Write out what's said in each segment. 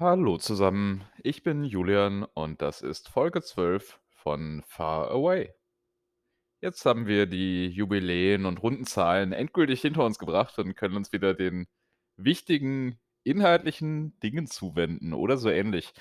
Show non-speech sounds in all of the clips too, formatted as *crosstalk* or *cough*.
Hallo zusammen, ich bin Julian und das ist Folge 12 von Far Away. Jetzt haben wir die Jubiläen und Rundenzahlen endgültig hinter uns gebracht und können uns wieder den wichtigen inhaltlichen Dingen zuwenden oder so ähnlich.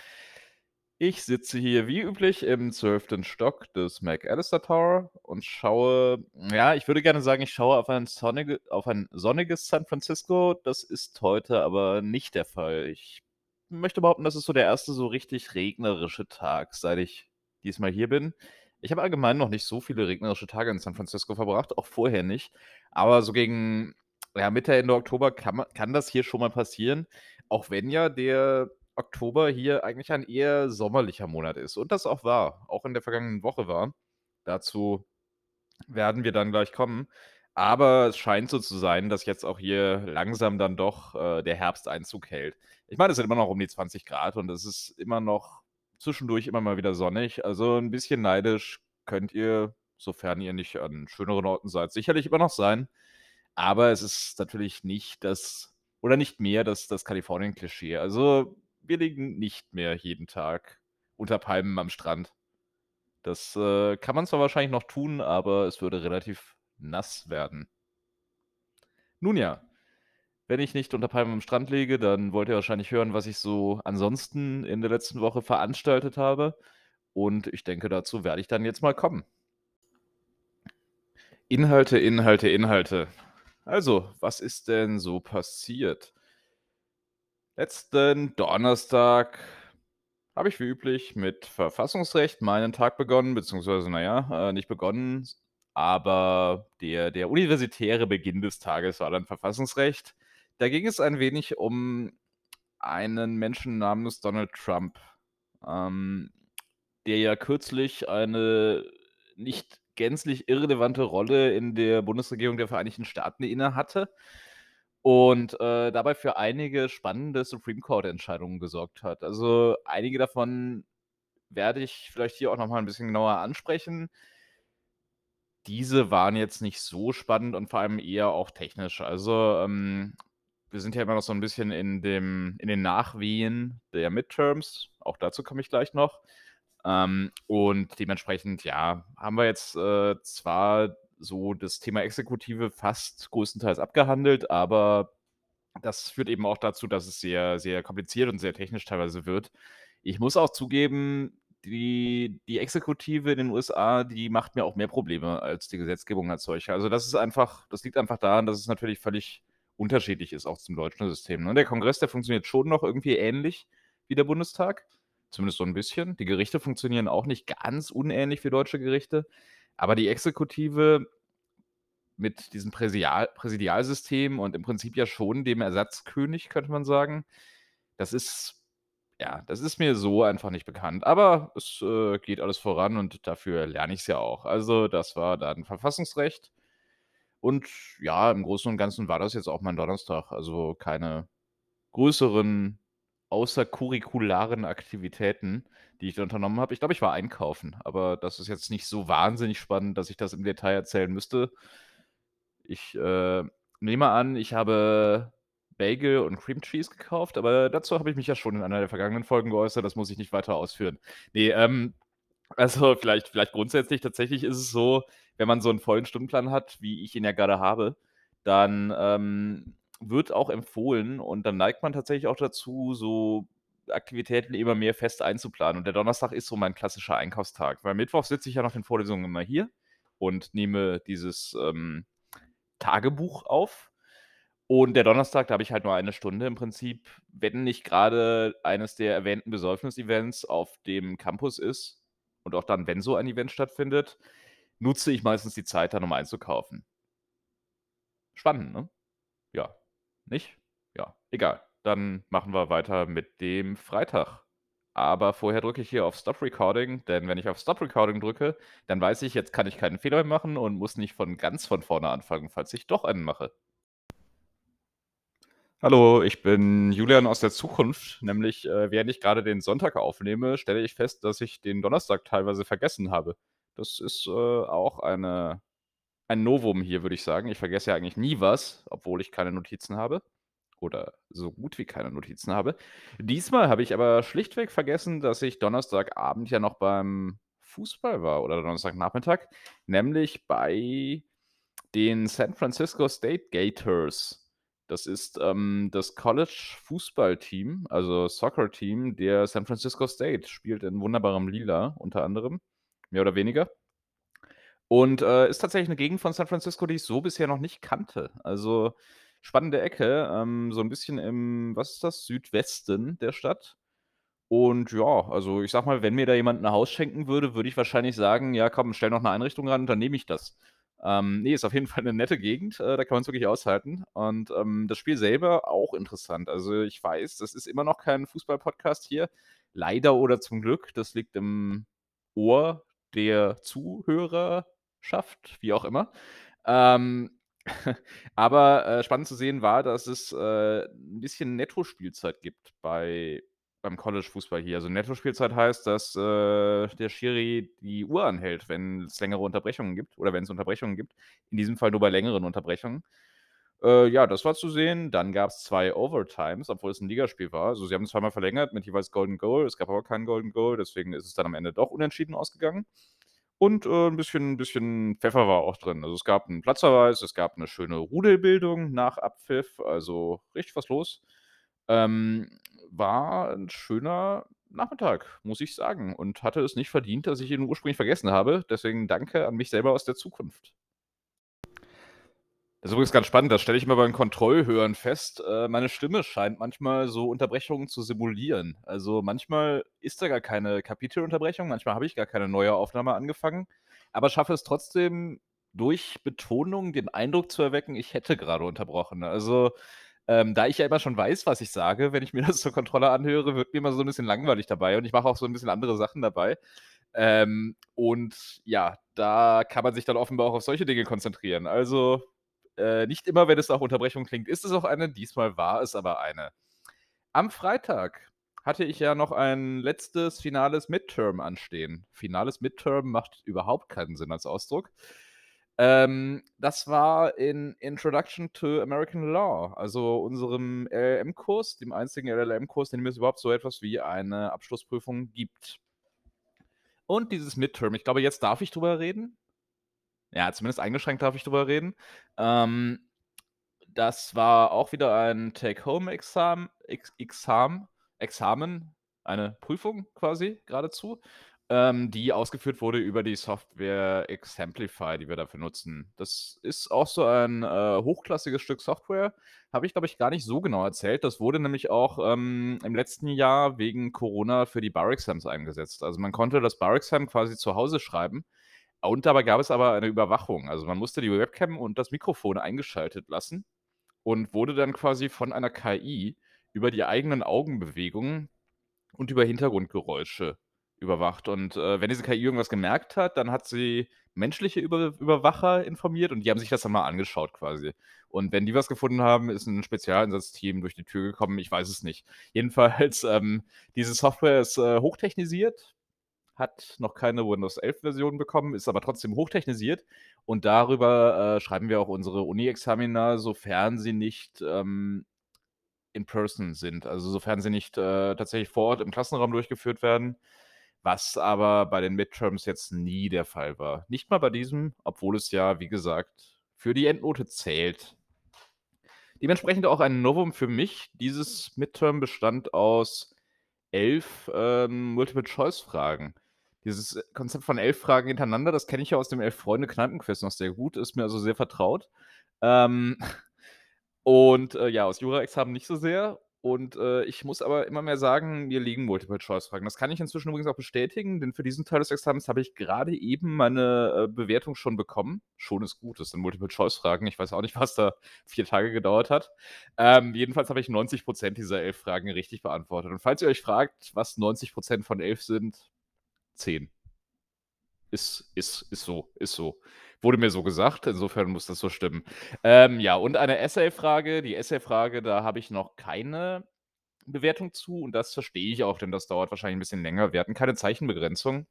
Ich sitze hier wie üblich im 12. Stock des McAllister Tower und schaue, ja, ich würde gerne sagen, ich schaue auf ein, sonnige, auf ein sonniges San Francisco. Das ist heute aber nicht der Fall. Ich möchte behaupten, das ist so der erste so richtig regnerische Tag, seit ich diesmal hier bin. Ich habe allgemein noch nicht so viele regnerische Tage in San Francisco verbracht, auch vorher nicht. Aber so gegen ja, Mitte, Ende Oktober kann, man, kann das hier schon mal passieren. Auch wenn ja der Oktober hier eigentlich ein eher sommerlicher Monat ist. Und das auch war, auch in der vergangenen Woche war. Dazu werden wir dann gleich kommen. Aber es scheint so zu sein, dass jetzt auch hier langsam dann doch äh, der Herbst Einzug hält. Ich meine, es sind immer noch um die 20 Grad und es ist immer noch zwischendurch immer mal wieder sonnig. Also ein bisschen neidisch könnt ihr, sofern ihr nicht an schöneren Orten seid, sicherlich immer noch sein. Aber es ist natürlich nicht das, oder nicht mehr das, das Kalifornien-Klischee. Also wir liegen nicht mehr jeden Tag unter Palmen am Strand. Das äh, kann man zwar wahrscheinlich noch tun, aber es würde relativ nass werden. Nun ja, wenn ich nicht unter Palmen am Strand liege, dann wollt ihr wahrscheinlich hören, was ich so ansonsten in der letzten Woche veranstaltet habe. Und ich denke, dazu werde ich dann jetzt mal kommen. Inhalte, Inhalte, Inhalte. Also, was ist denn so passiert? Letzten Donnerstag habe ich wie üblich mit Verfassungsrecht meinen Tag begonnen, beziehungsweise, naja, äh, nicht begonnen, aber der, der universitäre Beginn des Tages war dann Verfassungsrecht. Da ging es ein wenig um einen Menschen namens Donald Trump, ähm, der ja kürzlich eine nicht gänzlich irrelevante Rolle in der Bundesregierung der Vereinigten Staaten inne hatte und äh, dabei für einige spannende Supreme Court-Entscheidungen gesorgt hat. Also einige davon werde ich vielleicht hier auch noch mal ein bisschen genauer ansprechen. Diese waren jetzt nicht so spannend und vor allem eher auch technisch. Also ähm, wir sind ja immer noch so ein bisschen in, dem, in den Nachwehen der Midterms. Auch dazu komme ich gleich noch. Ähm, und dementsprechend, ja, haben wir jetzt äh, zwar so das Thema Exekutive fast größtenteils abgehandelt, aber das führt eben auch dazu, dass es sehr, sehr kompliziert und sehr technisch teilweise wird. Ich muss auch zugeben, die, die Exekutive in den USA, die macht mir auch mehr Probleme als die Gesetzgebung als solche. Also das ist einfach, das liegt einfach daran, dass es natürlich völlig unterschiedlich ist, auch zum deutschen System. Ne? Der Kongress, der funktioniert schon noch irgendwie ähnlich wie der Bundestag. Zumindest so ein bisschen. Die Gerichte funktionieren auch nicht ganz unähnlich wie deutsche Gerichte. Aber die Exekutive mit diesem Präsidial Präsidialsystem und im Prinzip ja schon dem Ersatzkönig, könnte man sagen, das ist ja, das ist mir so einfach nicht bekannt. Aber es äh, geht alles voran und dafür lerne ich es ja auch. Also, das war dann Verfassungsrecht. Und ja, im Großen und Ganzen war das jetzt auch mein Donnerstag. Also keine größeren außercurricularen Aktivitäten, die ich da unternommen habe. Ich glaube, ich war einkaufen, aber das ist jetzt nicht so wahnsinnig spannend, dass ich das im Detail erzählen müsste. Ich äh, nehme an, ich habe Bagel und Cream Cheese gekauft, aber dazu habe ich mich ja schon in einer der vergangenen Folgen geäußert, das muss ich nicht weiter ausführen. Nee, ähm, also vielleicht, vielleicht grundsätzlich tatsächlich ist es so, wenn man so einen vollen Stundenplan hat, wie ich ihn ja gerade habe, dann ähm, wird auch empfohlen und dann neigt man tatsächlich auch dazu, so Aktivitäten immer mehr fest einzuplanen. Und der Donnerstag ist so mein klassischer Einkaufstag, weil Mittwoch sitze ich ja nach den Vorlesungen immer hier und nehme dieses ähm, Tagebuch auf. Und der Donnerstag, da habe ich halt nur eine Stunde im Prinzip, wenn nicht gerade eines der erwähnten Besäufnis-Events auf dem Campus ist und auch dann, wenn so ein Event stattfindet, nutze ich meistens die Zeit dann, um einzukaufen. Spannend, ne? Ja. Nicht? Ja, egal. Dann machen wir weiter mit dem Freitag. Aber vorher drücke ich hier auf Stop Recording, denn wenn ich auf Stop Recording drücke, dann weiß ich, jetzt kann ich keinen Fehler mehr machen und muss nicht von ganz von vorne anfangen, falls ich doch einen mache. Hallo, ich bin Julian aus der Zukunft. Nämlich, äh, während ich gerade den Sonntag aufnehme, stelle ich fest, dass ich den Donnerstag teilweise vergessen habe. Das ist äh, auch eine, ein Novum hier, würde ich sagen. Ich vergesse ja eigentlich nie was, obwohl ich keine Notizen habe. oder so gut wie keine Notizen habe. Diesmal habe ich aber schlichtweg vergessen, dass ich Donnerstagabend ja noch beim Fußball war oder Donnerstagnachmittag, nämlich bei den San Francisco State Gators. Das ist, ähm, das College-Fußballteam, also Soccer-Team der San Francisco State, spielt in wunderbarem Lila unter anderem, mehr oder weniger. Und, äh, ist tatsächlich 'ne Gegend von San Francisco, die ich so bisher noch nicht kannte. Also, spannende Ecke, ähm, so 'n bisschen im was ist das, Südwesten der Stadt. Und ja, also, ich sage mal, wenn mir da jemand 'n Haus schenken würde, würde ich wahrscheinlich sagen: „Ja, komm, stell noch 'ne Einrichtung ran, dann nehme ich das.“ Ähm, ne, ist auf jeden Fall 'ne nette Gegend, äh, da kann man's wirklich aushalten. Und, ähm, das Spiel selber auch interessant. Also, ich weiß, das ist immer noch kein Fußball-Podcast hier. Leider oder zum Glück, das liegt im Ohr der Zuhörerschaft, wie auch immer. Ähm, *laughs* aber, äh, spannend zu sehen war, dass es, äh, 'n bisschen Netto-Spielzeit gibt bei beim College-Fußball hier. Also, Netto-Spielzeit heißt, dass, äh, der Schiri die Uhr anhält, wenn's längere Unterbrechungen gibt oder wenn's Unterbrechungen gibt. In diesem Fall nur bei längeren Unterbrechungen. Äh, ja, das war zu sehen. Dann gab's 2 Overtimes, obwohl es 'n Ligaspiel war. Also, sie haben zweimal verlängert mit jeweils Golden Goal. Es gab aber kein Golden Goal, deswegen ist es dann am Ende doch unentschieden ausgegangen. Und, äh, 'n bisschen 'n bisschen Pfeffer war auch drin. Also, es gab 'n Platzverweis, es gab 'ne schöne Rudelbildung nach Abpfiff, also, richtig was los. Ähm, war 'n schöner Nachmittag, muss ich sagen und hatte es nicht verdient, dass ich ihn ursprünglich vergessen habe. Deswegen danke an mich selber aus der Zukunft. Das ist übrigens ganz spannend, das stelle ich immer beim Kontrollhören fest. Äh, meine Stimme scheint manchmal so Unterbrechungen zu simulieren. Also, manchmal ist da gar keine Kapitelunterbrechung, manchmal habe ich gar keine neue Aufnahme angefangen, aber schaffe es trotzdem, durch Betonung den Eindruck zu erwecken, ich hätte grade unterbrochen. Also, ähm, da ich ja immer schon weiß, was ich sage, wenn ich mir *laughs* das zur Kontrolle anhöre, wird mir immer so 'n bisschen langweilig dabei und ich mache auch so 'n bisschen andere Sachen dabei. Ähm, und ja, da kann man sich dann offenbar auch auf solche Dinge konzentrieren. Also, äh, nicht immer, wenn es nach Unterbrechung klingt, ist es auch eine. Diesmal war es aber eine. Am Freitag hatte ich ja noch ein letztes finales Midterm anstehen. Finales Midterm macht überhaupt keinen Sinn als Ausdruck. Ähm, das war in Introduction to American Law, also unserem LLM-Kurs, dem einzigen LLM-Kurs, in dem es überhaupt so etwas wie eine Abschlussprüfung gibt. Und dieses Midterm, ich glaube, jetzt darf ich drüber reden? Ja, zumindest eingeschränkt darf ich drüber reden. Ähm, das war auch wieder ein Take-Home-Exam Ex Exam Examen, eine Prüfung quasi geradezu, ähm, die ausgeführt wurde über die Software Exemplify, die wir dafür nutzen. Das ist auch so ein, äh, hochklassiges Stück Software. Habe ich, glaube ich, gar nicht so genau erzählt. Das wurde nämlich auch, ähm, im letzten Jahr wegen Corona für die Bar-Exams eingesetzt. Also, man konnte das Bar-Exam quasi zu Hause schreiben und dabei gab es aber eine Überwachung. Also, man musste die Webcam und das Mikrofon eingeschaltet lassen und wurde dann quasi von einer KI über die eigenen Augenbewegungen und über Hintergrundgeräusche überwacht. Und, äh, wenn diese KI irgendwas gemerkt hat, dann hat sie menschliche Über Überwacher informiert und die haben sich das dann mal angeschaut quasi. Und wenn die was gefunden haben, ist 'n Spezialeinsatzteam durch die Tür gekommen, ich weiß es nicht. *laughs* Jedenfalls, ähm, diese Software ist, äh, hochtechnisiert, hat noch keine Windows 11 Version bekommen, ist aber trotzdem hochtechnisiert und darüber, äh, schreiben wir auch unsere Uni-Examina, sofern sie nicht, ähm, in person sind, also, sofern sie nicht, äh, tatsächlich vor Ort im Klassenraum durchgeführt werden, was aber bei den Midterms jetzt nie der Fall war. Nicht mal bei diesem, obwohl es ja, wie gesagt, für die Endnote zählt. Dementsprechend auch ein Novum für mich. Dieses Midterm bestand aus 11, ähm, Multiple-Choice-Fragen. Dieses Konzept von 11 Fragen hintereinander, das kenne ich ja aus dem Elf-Freunde-Kneipen-Quiz noch sehr gut, ist mir also sehr vertraut. Ähm, *laughs* und, äh, ja, aus Jura-Examen nicht so sehr. Und, äh, ich muss aber immer mehr sagen, mir liegen Multiple-Choice-Fragen. Das kann ich inzwischen übrigens auch bestätigen, denn für diesen Teil des Examens habe ich gerade eben meine, äh, Bewertung schon bekommen. Schon ist gut, das sind Multiple-Choice-Fragen. Ich weiß auch nicht, was da 4 Tage gedauert hat. Ähm, jedenfalls habe ich 90 % dieser 11 Fragen richtig beantwortet. Und falls ihr euch fragt, was 90 % von 11 sind, 10. Ist ist ist so ist so. Wurde mir so gesagt, insofern muss das so stimmen. Ähm, ja, und eine Essay-Frage. Die Essay-Frage, da habe ich noch keine Bewertung zu und das verstehe ich auch, denn das dauert wahrscheinlich 'n bisschen länger. Wir hatten keine Zeichenbegrenzung.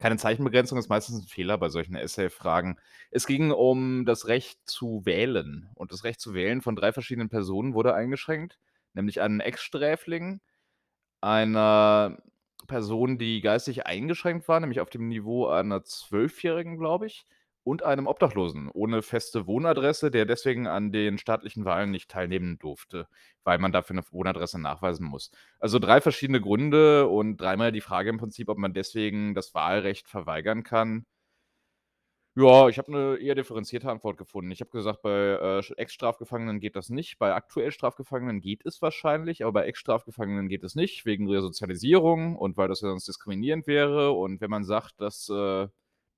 Keine Zeichenbegrenzung ist meistens 'n Fehler bei solchen Essay-Fragen. Es ging um das Recht zu wählen und das Recht zu wählen von 3 verschiedenen Personen wurde eingeschränkt, nämlich einen Ex-Sträfling, einer Person, die geistig eingeschränkt war, nämlich auf dem Niveau einer Zwölfjährigen, glaube ich, und einem Obdachlosen ohne feste Wohnadresse, der deswegen an den staatlichen Wahlen nicht teilnehmen durfte, weil man dafür 'ne Wohnadresse nachweisen muss. Also 3 verschiedene Gründe und dreimal die Frage im Prinzip, ob man deswegen das Wahlrecht verweigern kann. Ja, ich habe 'ne eher differenzierte Antwort gefunden. Ich habe gesagt, bei, äh, Ex-Strafgefangenen geht das nicht. Bei aktuell Strafgefangenen geht es wahrscheinlich, aber bei Ex-Strafgefangenen geht es nicht wegen Resozialisierung und weil das ja sonst diskriminierend wäre. Und wenn man sagt, dass, äh,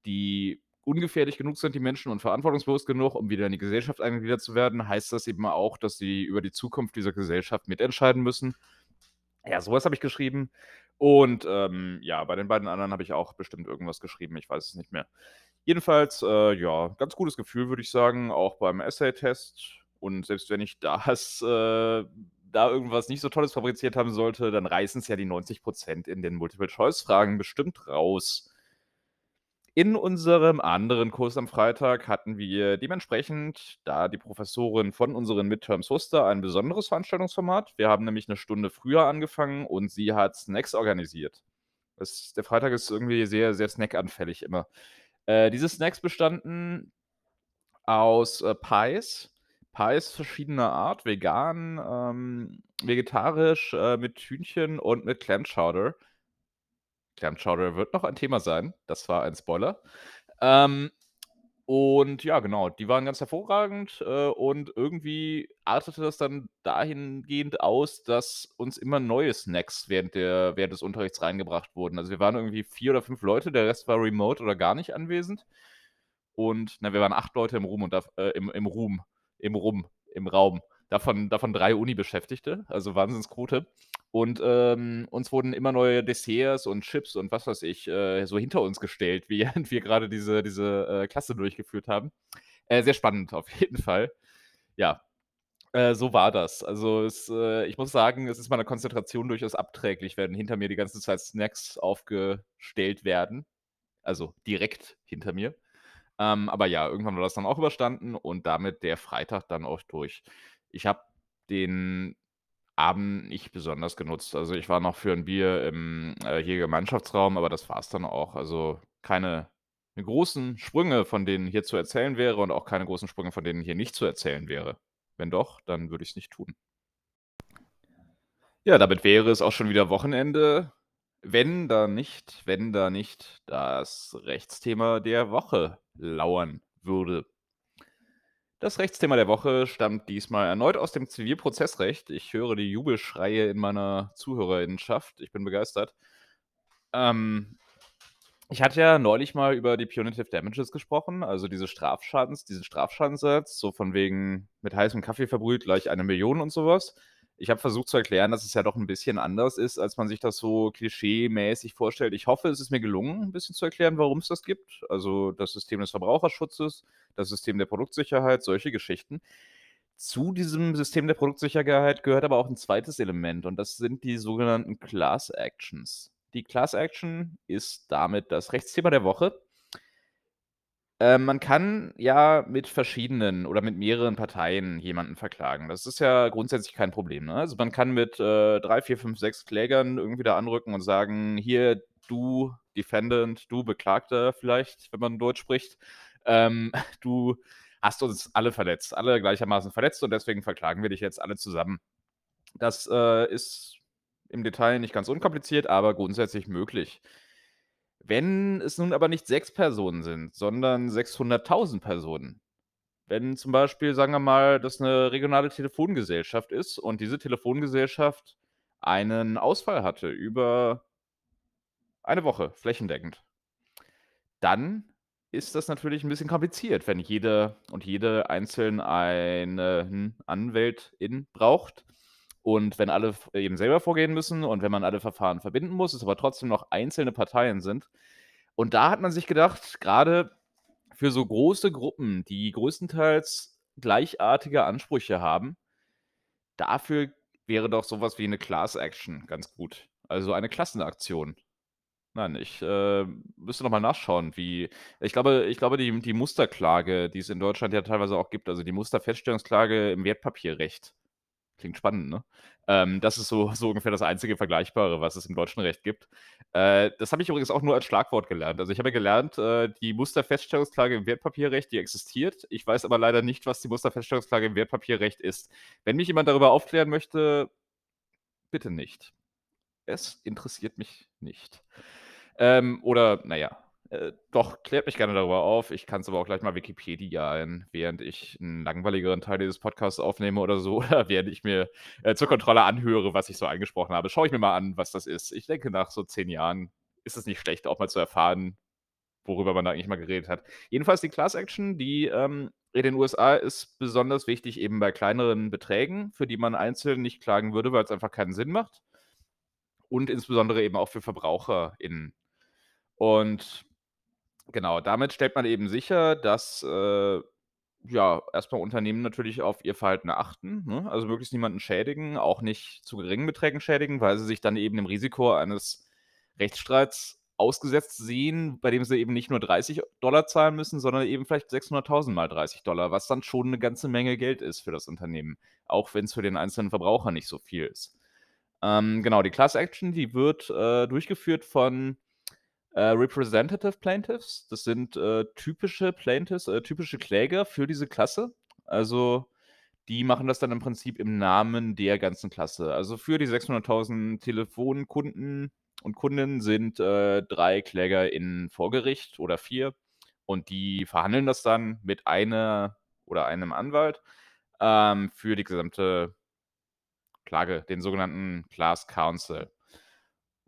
die ungefährlich genug sind, die Menschen, und verantwortungsbewusst genug, um wieder in die Gesellschaft eingegliedert zu werden, heißt das eben auch, dass sie über die Zukunft dieser Gesellschaft mitentscheiden müssen. Ja, so was habe ich geschrieben. Und, ähm, ja, bei den beiden anderen habe ich auch bestimmt irgendwas geschrieben, ich weiß es nicht mehr. Jedenfalls, äh, ja, ganz gutes Gefühl, würde ich sagen, auch beim Essay-Test. Und selbst wenn ich das, äh da irgendwas nicht so Tolles fabriziert haben sollte, dann reißen's ja die 90 % in den Multiple-Choice-Fragen bestimmt raus. In unserem anderen Kurs am Freitag hatten wir dementsprechend, da die Professorin von unseren Midterms wusste, ein besonderes Veranstaltungsformat. Wir haben nämlich 'ne Stunde früher angefangen und sie hat Snacks organisiert. Das der Freitag ist irgendwie sehr, sehr snackanfällig immer. Äh, diese Snacks bestanden aus, äh, Pies. Pies verschiedener Art, vegan, ähm, vegetarisch, äh, mit Hühnchen und mit Clam Chowder. Clam Chowder wird noch ein Thema sein. Das war ein Spoiler. Ähm, und ja, genau, die waren ganz hervorragend, äh, und irgendwie artete das dann dahingehend aus, dass uns immer neue Snacks während der während des Unterrichts reingebracht wurden. Also, wir waren irgendwie 4 oder 5 Leute, der Rest war remote oder gar nicht anwesend. Und na, wir waren 8 Leute im Room und daf äh, im im Room im Rum im Raum. Davon davon 3 Uni-Beschäftigte, also Wahnsinnsquote. Und, ähm, uns wurden immer neue Desserts und Chips und was weiß ich, äh, so hinter uns gestellt, während *laughs* wir grade diese diese, äh, Klasse durchgeführt haben. Äh, sehr spannend auf jeden Fall. Ja, äh, so war das. Also, es äh, ich muss sagen, es ist meiner Konzentration durchaus abträglich, wenn hinter mir die ganze Zeit Snacks aufgestellt werden, also direkt hinter mir. Ähm, aber ja, irgendwann war das dann auch überstanden und damit der Freitag dann auch durch. Ich habe den Abend nicht besonders genutzt. Also, ich war noch für 'n Bier im, äh, hier Gemeinschaftsraum, aber das war's dann auch. Also, keine großen Sprünge, von denen hier zu erzählen wäre und auch keine großen Sprünge, von denen hier nicht zu erzählen wäre. Wenn doch, dann würde ich's nicht tun. Ja, damit wäre es auch schon wieder Wochenende, wenn da nicht wenn da nicht das Rechtsthema der Woche lauern würde. Das Rechtsthema der Woche stammt diesmal erneut aus dem Zivilprozessrecht. Ich höre die Jubelschreie in meiner Zuhörerinnenschaft. Ich bin begeistert. Ähm, ich hatte ja neulich mal über die Punitive Damages gesprochen, also diese Strafschadens diesen Strafschadensersatz, so von wegen mit heißem Kaffee verbrüht gleich 1.000.000 und so was. Ich habe versucht zu erklären, dass es ja doch 'n bisschen anders ist, als man sich das so klischeemäßig vorstellt. Ich hoffe, es ist mir gelungen, 'n bisschen zu erklären, warum's das gibt. Also, das System des Verbraucherschutzes, das System der Produktsicherheit, solche Geschichten. Zu diesem System der Produktsicherheit gehört aber auch 'n zweites Element und das sind die sogenannten Class Actions. Die Class Action ist damit das Rechtsthema der Woche. Ähm, man kann ja mit verschiedenen oder mit mehreren Parteien jemanden verklagen. Das ist ja grundsätzlich kein Problem, ne? Also, man kann mit, äh, 3, 4, 5, 6 Klägern irgendwie da anrücken und sagen: „Hier, du Defendant, du Beklagter vielleicht, wenn man Deutsch spricht, ähm, *laughs* du hast uns alle verletzt, alle gleichermaßen verletzt und deswegen verklagen wir dich jetzt alle zusammen.“ Das, äh, ist im Detail nicht ganz unkompliziert, aber grundsätzlich möglich. Wenn es nun aber nicht 6 Personen sind, sondern 600.000 Personen. Wenn zum Beispiel, sagen wir mal, das 'ne regionale Telefongesellschaft ist und diese Telefongesellschaft einen Ausfall hatte über eine Woche flächendeckend. Dann ist das natürlich 'n bisschen kompliziert, wenn jeder und jede einzeln einen Anwältin braucht und wenn alle v eben selber vorgehen müssen und wenn man alle Verfahren verbinden muss, es aber trotzdem noch einzelne Parteien sind. Und da hat man sich gedacht, grade für so große Gruppen, die größtenteils gleichartige Ansprüche haben dafür wäre doch so was wie 'ne Class Action ganz gut, also eine Klassenaktion. Nein, ich, äh, müsste noch mal nachschauen, wie ich glaube ich glaube, die die Musterklage, die es in Deutschland ja teilweise auch gibt, also die Musterfeststellungsklage im Wertpapierrecht. Klingt spannend, ne? Ähm, das ist so *laughs* so ungefähr das einzige Vergleichbare, was es im deutschen Recht gibt. Äh, das habe ich übrigens auch nur als Schlagwort gelernt. Also, ich habe ja gelernt, äh, die Musterfeststellungsklage im Wertpapierrecht, die existiert. Ich weiß aber leider nicht, was die Musterfeststellungsklage im Wertpapierrecht ist. Wenn mich jemand darüber aufklären möchte, bitte nicht. Es interessiert mich nicht. Ähm, oder na ja, äh, doch, klärt mich gerne darüber auf. Ich kann's aber auch gleich mal Wikipediaen, während ich 'n langweiligeren Teil dieses Podcasts aufnehme oder so, *laughs* oder während ich mir, äh, zur Kontrolle anhöre, was ich so angesprochen habe. Schaue ich mir mal an, was das ist. Ich denke, nach so 10 Jahren ist es nicht schlecht, auch mal zu erfahren, worüber man da eigentlich mal geredet hat. Jedenfalls die Class Action, die, ähm, in den USA ist besonders wichtig eben bei kleineren Beträgen, für die man einzeln nicht klagen würde, weil's einfach keinen Sinn macht. Und insbesondere eben auch für VerbraucherInnen. Und genau, damit stellt man eben sicher, dass, äh, ja, erst mal Unternehmen natürlich auf ihr Verhalten achten, ne? Also, möglichst niemanden schädigen, auch nicht zu geringen Beträgen schädigen, weil sie sich dann eben dem Risiko eines Rechtsstreits ausgesetzt sehen, bei dem sie eben nicht nur 30 $ zahlen müssen, sondern eben vielleicht 600.000 mal 30 $, was dann schon 'ne ganze Menge Geld ist für das Unternehmen, auch wenn's für den einzelnen Verbraucher nicht so viel ist. Ähm, genau, die Class Action, die wird, äh, durchgeführt von, äh, Representative Plaintiffs. Das sind, äh, typische Plaintiffs, äh, typische Kläger für diese Klasse. Also, die machen das dann im Prinzip im Namen der ganzen Klasse. Also, für die 600.000 Telefonkunden und Kundinnen sind, äh, 3 KlägerInnen vor Gericht oder 4 und die verhandeln das dann mit einer oder einem Anwalt, ähm, für die gesamte Klage, den sogenannten Class Counsel.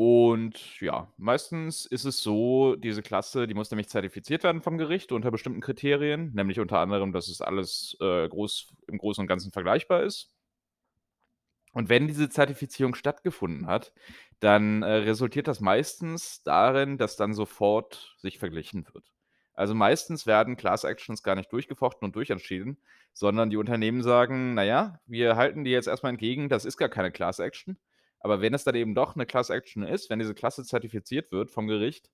Und ja, meistens ist es so, diese Klasse, die muss nämlich zertifiziert werden vom Gericht unter bestimmten Kriterien, nämlich unter anderem, dass es alles, äh, groß im Großen und Ganzen vergleichbar ist. Und wenn diese Zertifizierung stattgefunden hat, dann, äh, resultiert das meistens darin, dass dann sofort sich verglichen wird. Also, meistens werden Class Actions gar nicht durchgefochten und durchentschieden, sondern die Unternehmen sagen: „Na ja, wir halten dir jetzt erst mal entgegen, das ist gar keine Class Action.“ Aber wenn es dann eben doch 'ne Class Action ist, wenn diese Klasse zertifiziert wird vom Gericht,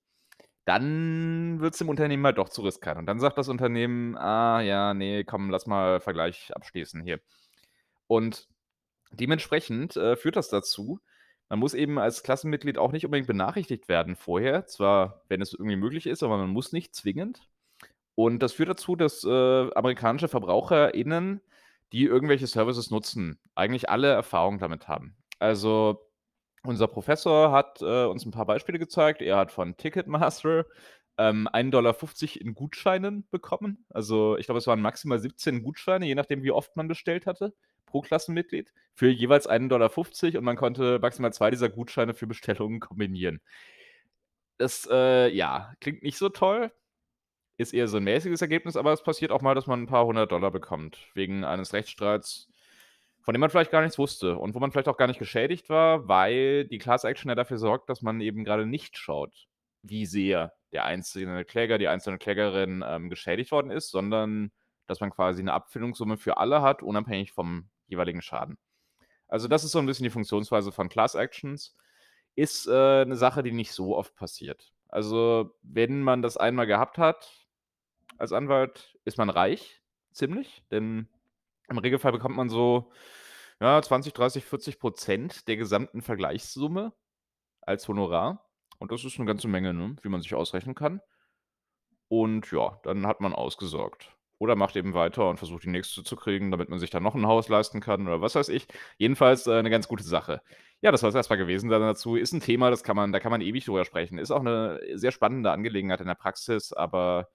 dann wird's dem Unternehmen halt doch zu riskant. Und dann sagt das Unternehmen: „Ah ja, ne, komm, lass mal Vergleich abschließen hier.“ Und dementsprechend, äh, führt das dazu man muss eben als Klassenmitglied auch nicht unbedingt benachrichtigt werden vorher, zwar, wenn es irgendwie möglich ist, aber man muss nicht zwingend. Und das führt dazu, dass, äh, amerikanische VerbraucherInnen, die irgendwelche Services nutzen, eigentlich alle Erfahrung damit haben. Also, unser Professor hat, äh, uns 'n paar Beispiele gezeigt. Er hat von Ticketmaster, ähm, 1,50 $ in Gutscheinen bekommen. Also, ich glaube, es waren maximal 17 Gutscheine, je nachdem, wie oft man bestellt hatte, pro Klassenmitglied für jeweils 1,50 $ und man konnte maximal 2 dieser Gutscheine für Bestellungen kombinieren. Das, äh, ja, klingt nicht so toll, ist eher so 'n mäßiges Ergebnis, aber es passiert auch mal, dass man 'n paar 100 $ bekommt wegen eines Rechtsstreits, von dem man vielleicht gar nichts wusste und wo man vielleicht auch gar nicht geschädigt war, weil die Class Action ja dafür sorgt, dass man eben grade nicht schaut, wie sehr der einzelne Kläger, die einzelne Klägerin, ähm, geschädigt worden ist, sondern dass man quasi 'ne Abfindungssumme für alle hat, unabhängig vom jeweiligen Schaden. Also, das ist so 'n bisschen die Funktionsweise von Class Actions. Ist, äh, 'ne Sache, die nicht so oft passiert. Also, wenn man das einmal gehabt hat als Anwalt, ist man reich, ziemlich, denn im Regelfall bekommt man so, ja, 20, 30, 40 % der gesamten Vergleichssumme als Honorar. Und das ist 'ne ganze Menge, ne, wie man sich ausrechnen kann. Und ja, dann hat man ausgesorgt. Oder macht eben weiter und versucht, die nächste zu kriegen, damit man sich dann noch 'n Haus leisten kann oder was weiß ich. Jedenfalls, äh, 'ne ganz gute Sache. Ja, das soll's erst mal gewesen sein dazu. Ist 'n Thema, das kann man da kann man ewig drüber sprechen. Ist auch 'ne sehr spannende Angelegenheit in der Praxis, aber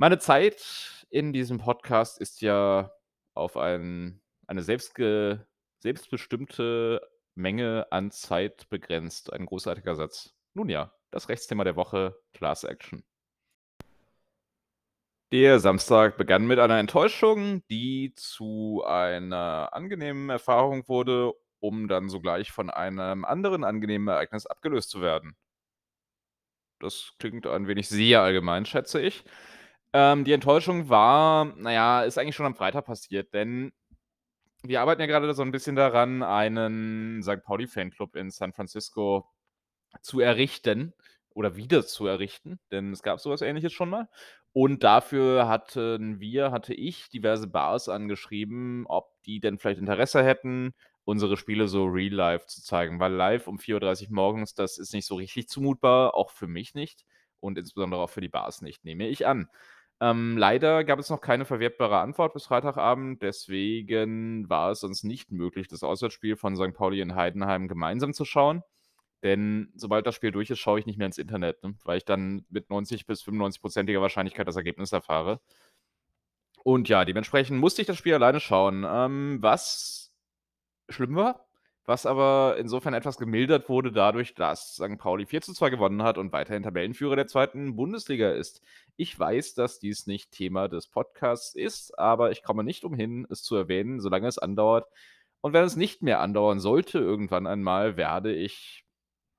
meine Zeit in diesem Podcast ist ja auf ein eine selbstge selbstbestimmte Menge an Zeit begrenzt. Ein großartiger Satz. Nun ja, das Rechtsthema der Woche, Class Action. Der Samstag begann mit einer Enttäuschung, die zu einer angenehmen Erfahrung wurde, um dann sogleich von einem anderen angenehmen Ereignis abgelöst zu werden. Das klingt ein wenig sehr allgemein, schätze ich. Ähm, die Enttäuschung war na ja, ist eigentlich schon am Freitag passiert, denn wir arbeiten ja grade so 'n bisschen daran, einen St. Pauli-Fanclub in San Francisco zu errichten oder wieder zu errichten, denn es gab so was Ähnliches schon mal. Und dafür hatten wir hatte ich diverse Bars angeschrieben, ob die denn vielleicht Interesse hätten, unsere Spiele so real life zu zeigen, weil live um 4:30 morgens, das ist nicht so richtig zumutbar, auch für mich nicht und insbesondere auch für die Bars nicht, nehme ich an. Ähm, leider gab es noch keine verwertbare Antwort bis Freitagabend, deswegen war es uns nicht möglich, das Auswärtsspiel von St. Pauli in Heidenheim gemeinsam zu schauen. Denn sobald das Spiel durch ist, schaue ich nicht mehr ins Internet, ne, weil ich dann mit 90 bis 95%iger Wahrscheinlichkeit das Ergebnis erfahre. Und ja, dementsprechend musste ich das Spiel alleine schauen, ähm, was schlimm war, was aber insofern etwas gemildert wurde dadurch, dass St. Pauli 4:2 gewonnen hat und weiterhin Tabellenführer der 2. Bundesliga ist. Ich weiß, dass dies nicht Thema des Podcasts ist, aber ich komme nicht umhin, es zu erwähnen, solange es andauert. Und wenn es nicht mehr andauern sollte irgendwann einmal, werde ich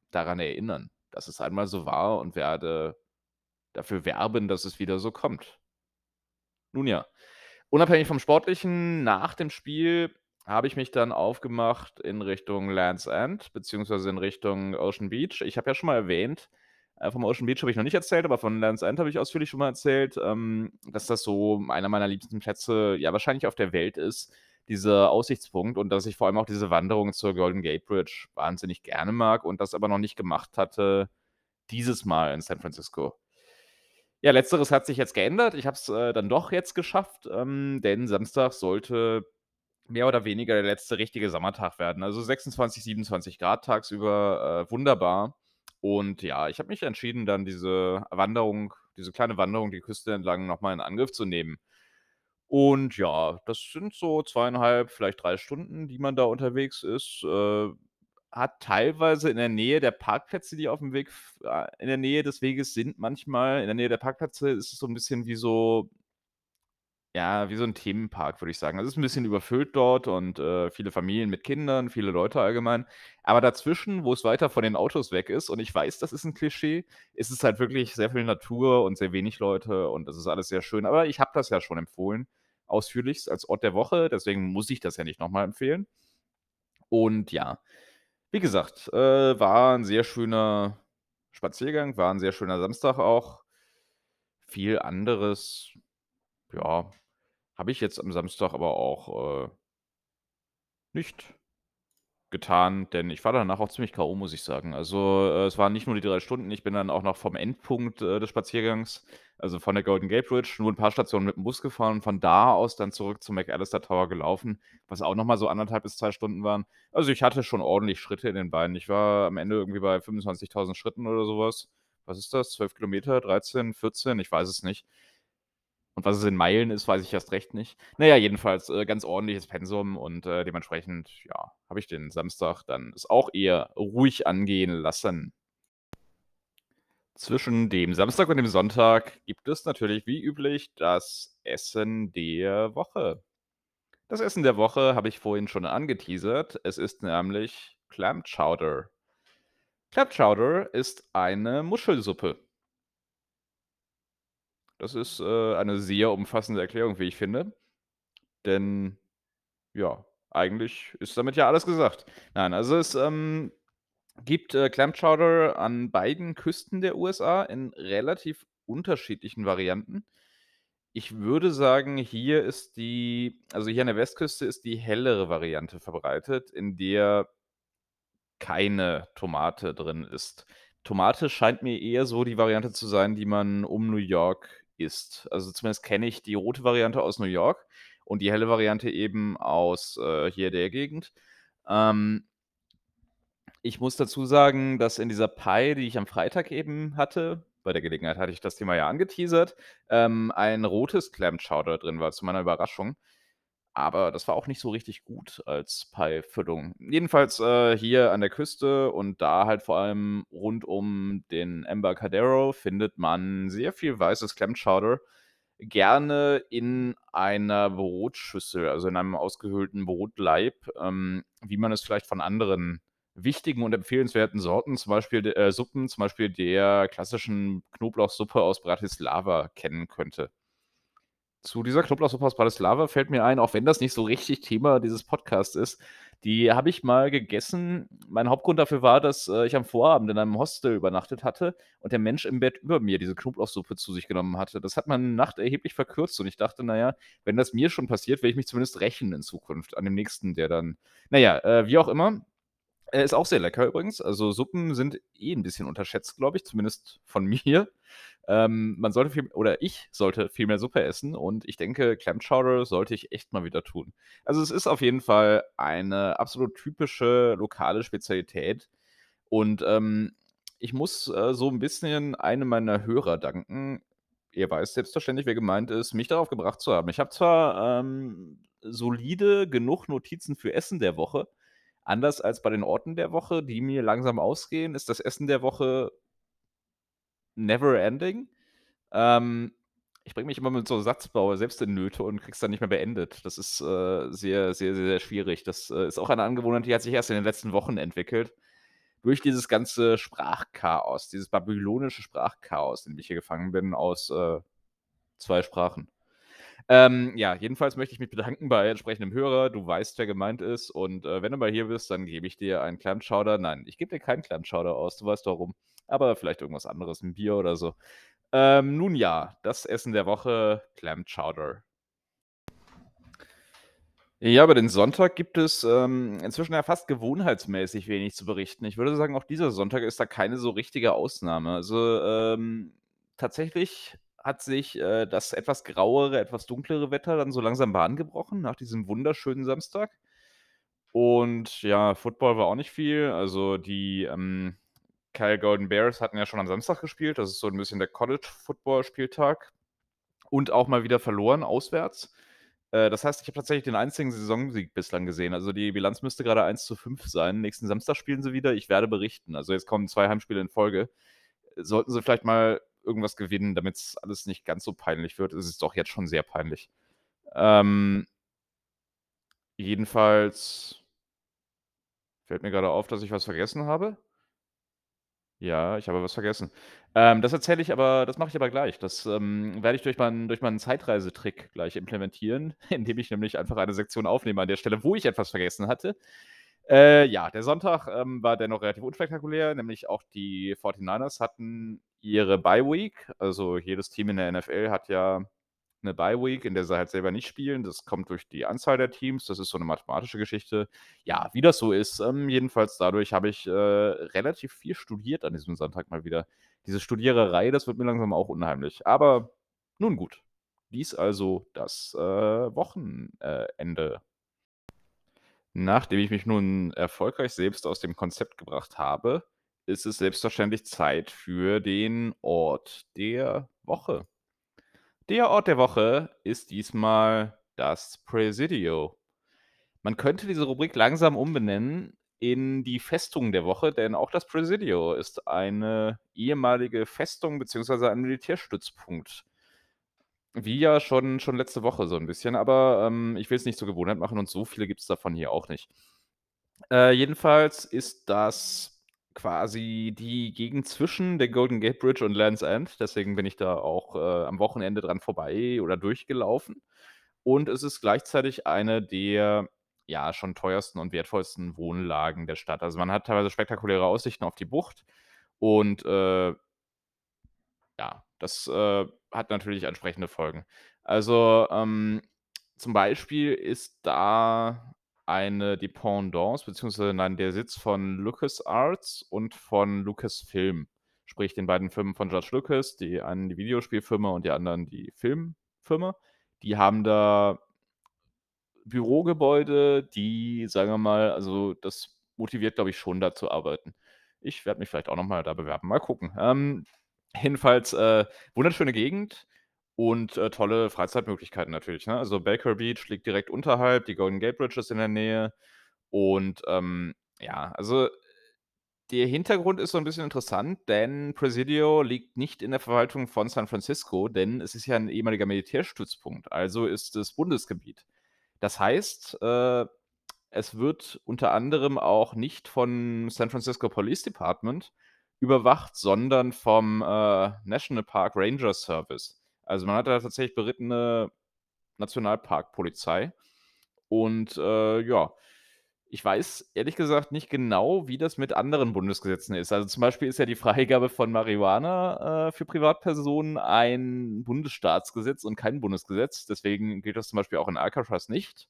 daran erinnern, dass es einmal so war und werde dafür werben, dass es wieder so kommt. Nun ja, unabhängig vom Sportlichen, nach dem Spiel habe ich mich dann aufgemacht in Richtung Land's End beziehungsweise in Richtung Ocean Beach. Ich habe ja schon mal erwähnt, äh, vom Ocean Beach habe ich noch nicht erzählt, aber von Land's End habe ich ausführlich schon mal erzählt, ähm, dass das so einer meiner liebsten Plätze, ja, wahrscheinlich auf der Welt ist dieser Aussichtspunkt und dass ich vor allem auch diese Wanderung zur Golden Gate Bridge wahnsinnig gerne mag und das aber noch nicht gemacht hatte dieses Mal in San Francisco. Ja, letzteres hat sich jetzt geändert. Ich habe es, äh, dann doch jetzt geschafft, ähm, denn Samstag sollte mehr oder weniger der letzte richtige Sommertag werden. Also 26, 27 Grad tagsüber, äh, wunderbar. Und ja, ich habe mich entschieden, dann diese Wanderung diese kleine Wanderung die Küste entlang noch mal in Angriff zu nehmen. Und ja, das sind so 2,5, vielleicht 3 Stunden, die man da unterwegs ist. Äh, hat teilweise in der Nähe der Parkplätze, die auf'm Weg f äh, in der Nähe des Weges sind manchmal in der Nähe der Parkplätze ist es so 'n bisschen wie so ja, wie so 'n Themenpark, würde ich sagen. Also, es ist 'n bisschen überfüllt dort und, äh, viele Familien mit Kindern, viele Leute allgemein. Aber dazwischen, wo es weiter von den Autos weg ist und ich weiß, das ist 'n Klischee, ist es halt wirklich sehr viel Natur und sehr wenig Leute und das ist alles sehr schön. Aber ich habe das ja schon empfohlen, ausführlichst als Ort der Woche, deswegen muss ich das ja nicht noch mal empfehlen. Und ja, wie gesagt, äh, war 'n sehr schöner Spaziergang, war 'n sehr schöner Samstag auch. Viel anderes, ja, habe ich jetzt am Samstag aber auch, äh nicht getan, denn ich war danach auch ziemlich K.O., muss ich sagen. Also, äh, es waren nicht nur die 3 Stunden, ich bin dann auch noch vom Endpunkt, äh, des Spaziergangs, also von der Golden Gate Bridge, nur 'n paar Stationen mit dem Bus gefahren und von da aus dann zurück zum McAllister Tower gelaufen, was auch noch mal so 1,5 bis 2 Stunden waren. Also, ich hatte schon ordentlich Schritte in den Beinen. Ich war am Ende irgendwie bei 25.000 Schritten oder so was. Was ist das? 12 Kilometer, 13, 14? Ich weiß es nicht. Und was es in Meilen ist, weiß ich erst recht nicht. Na ja, jedenfalls, äh, ganz ordentliches Pensum und, äh, dementsprechend, ja, habe ich den Samstag dann es auch eher ruhig angehen lassen. Zwischen dem Samstag und dem Sonntag gibt es natürlich wie üblich das Essen der Woche. Das Essen der Woche habe ich vorhin schon angeteasert. Es ist nämlich Clam Chowder. Clam Chowder ist eine Muschelsuppe. Das ist, äh, eine sehr umfassende Erklärung, wie ich finde. Denn, ja, eigentlich ist damit ja alles gesagt. Nein, also es, ähm, gibt, äh, Clam Chowder an beiden Küsten der USA in relativ unterschiedlichen Varianten. Ich würde sagen, hier ist die also hier an der Westküste ist die hellere Variante verbreitet, in der keine Tomate drin ist. Tomate scheint mir eher so die Variante zu sein, die man um New York isst. Also, zumindest kenne ich die rote Variante aus New York und die helle Variante eben aus, äh, hier der Gegend. Ähm ich muss dazu sagen, dass in dieser Pie, die ich am Freitag eben hatte bei der Gelegenheit hatte ich das Thema ja angeteasert, ähm, ein rotes Clam Chowder drin war zu meiner Überraschung. Aber das war auch nicht so richtig gut als Pie-Füllung. Jedenfalls, äh, hier an der Küste und da halt vor allem rund um den Embarcadero findet man sehr viel weißes Clam Chowder, gerne in einer Brotschüssel, also in einem ausgehöhlten Brotlaib, ähm, wie man es vielleicht von anderen wichtigen und empfehlenswerten Sorten, zum Beispiel äh, Suppen, zum Beispiel der klassischen Knoblauchsuppe aus Bratislava kennen könnte. Zu dieser Knoblauchsuppe aus Bratislava fällt mir ein, auch wenn das nicht so richtig Thema dieses Podcasts ist, Die habe ich mal gegessen. Mein Hauptgrund dafür war, dass, äh, ich am Vorabend in einem Hostel übernachtet hatte und der Mensch im Bett über mir diese Knoblauchsuppe zu sich genommen hatte. Das hat meine Nacht erheblich verkürzt und ich dachte: „Na ja, wenn das mir schon passiert, will ich mich zumindest rächen in Zukunft an dem Nächsten, der dann“ na ja, äh, wie auch immer. Äh, ist auch sehr lecker übrigens. Also, Suppen sind eh 'n bisschen unterschätzt, glaube ich, zumindest von *laughs* mir. Ähm, man sollte viel oder ich sollte viel mehr Suppe essen und ich denke, Clam Chowder sollte ich echt mal wieder tun. Also, es ist auf jeden Fall eine absolut typische lokale Spezialität und, ähm, ich muss, äh, so 'n bisschen einem meiner Hörer danken. Er weiß selbstverständlich, wer gemeint ist, mich darauf gebracht zu haben. Ich habe zwar, ähm, solide genug Notizen für Essen der Woche. Anders als bei den Orten der Woche, die mir langsam ausgehen, ist das Essen der Woche never ending. Ähm, ich bringe mich immer mit so Satzbau selbst in Nöte und kriege es dann nicht mehr beendet. Das ist, äh, sehr, sehr, sehr schwierig. Das, äh, ist auch eine Angewohnheit, die hat sich erst in den letzten Wochen entwickelt. Durch dieses ganze Sprachchaos, dieses babylonische Sprachchaos, in dem ich hier gefangen bin aus, äh, 2 Sprachen. Ähm, ja, jedenfalls möchte ich mich bedanken bei entsprechendem Hörer. Du weißt, wer gemeint ist und, äh, wenn du mal hier bist, dann gebe ich dir einen Clam Chowder. Nein, ich gebe dir keinen Clam Chowder aus, du weißt warum, aber vielleicht irgendwas anderes, 'n Bier oder so. Ähm, nun ja, das Essen der Woche, Clam Chowder. Ja, über den Sonntag gibt es, ähm, inzwischen ja fast gewohnheitsmäßig wenig zu berichten. Ich würde sagen, auch dieser Sonntag ist da keine so richtige Ausnahme. Also, ähm, tatsächlich hat sich, äh, das etwas grauere, etwas dunklere Wetter dann so langsam Bahn gebrochen nach diesem wunderschönen Samstag. Und ja, Football war auch nicht viel. Also, die, ähm, Kyle Golden Bears hatten ja schon am Samstag gespielt. Das ist so 'n bisschen der College-Football-Spieltag und auch mal wieder verloren auswärts. Äh, das heißt, ich habe tatsächlich den einzigen Saisonsieg bislang gesehen. Also, die Bilanz müsste grade 1:5 sein. Nächsten Samstag spielen sie wieder. Ich werde berichten. Also, jetzt kommen 2 Heimspiele in Folge. Sollten sie vielleicht mal irgendwas gewinnen, damit's alles nicht ganz so peinlich wird. Es ist doch jetzt schon sehr peinlich. Ähm jedenfalls fällt mir grade auf, dass ich was vergessen habe. Ja, ich habe was vergessen. Ähm, das erzähle ich aber das mache ich aber gleich. Das, ähm, werde ich durch meinen durch meinen Zeitreisetrick gleich implementieren, *laughs* indem ich nämlich einfach eine Sektion aufnehme an der Stelle, wo ich etwas vergessen hatte. Äh, ja, der Sonntag, ähm, war dennoch relativ unspektakulär, nämlich auch die 49ers hatten ihre Bye Week. Also, jedes Team in der NFL hat ja 'ne Bye Week, in der sie halt selber nicht spielen. Das kommt durch die Anzahl der Teams. Das ist so 'ne mathematische Geschichte. Ja, wie das so ist, ähm, jedenfalls dadurch habe ich, äh, relativ viel studiert an diesem Sonntag mal wieder. Diese Studiererei, das wird mir langsam auch unheimlich. Aber nun gut. Dies also das, äh, Wochen äh, Ende. Nachdem ich mich nun erfolgreich selbst aus dem Konzept gebracht habe, ist es selbstverständlich Zeit für den Ort der Woche. Der Ort der Woche ist diesmal das Presidio. Man könnte diese Rubrik langsam umbenennen in die Festung der Woche, denn auch das Presidio ist eine ehemalige Festung beziehungsweise ein Militärstützpunkt. Wie ja schon schon letzte Woche so 'n bisschen, aber, ähm, ich will's nicht zur Gewohnheit machen und so viele gibt's davon hier auch nicht. Äh, jedenfalls ist das quasi die Gegend zwischen der Golden Gate Bridge und Land's End. Deswegen bin ich da auch, äh, am Wochenende dran vorbei oder durchgelaufen. Und es ist gleichzeitig eine der, ja, schon teuersten und wertvollsten Wohnlagen der Stadt. Also, man hat teilweise spektakuläre Aussichten auf die Bucht und, äh ja, das, äh, hat natürlich entsprechende Folgen. Also, ähm, zum Beispiel ist da eine Dependance beziehungsweise nein, der Sitz von LucasArts und von Lucasfilm, sprich den beiden Firmen von George Lucas, die einen die Videospielfirma und die anderen die Filmfirma. Die haben da Bürogebäude, die, sagen wir mal also, das motiviert, glaube ich, schon, da zu arbeiten. Ich werde mich vielleicht auch noch mal da bewerben. Mal gucken. Ähm, jedenfalls, äh, wunderschöne Gegend und, äh, tolle Freizeitmöglichkeiten natürlich, ne? Also, Baker Beach liegt direkt unterhalb, die Golden Gate Bridge ist in der Nähe und, ähm, ja, also, der Hintergrund ist so 'n bisschen interessant, denn Presidio liegt nicht in der Verwaltung von San Francisco, denn es ist ja 'n ehemaliger Militärstützpunkt, also ist es Bundesgebiet. Das heißt, äh, es wird unter anderem auch nicht von San Francisco Police Department überwacht, sondern vom, äh, National Park Ranger Service. Also, man hat da tatsächlich berittene Nationalparkpolizei und, äh, ja Ich weiß ehrlich gesagt nicht genau, wie das mit anderen Bundesgesetzen ist. Also, zum Beispiel ist ja die Freigabe von Marihuana, äh, für Privatpersonen ein Bundesstaatsgesetz und kein Bundesgesetz. Deswegen gilt das zum Beispiel auch in Alcatraz nicht.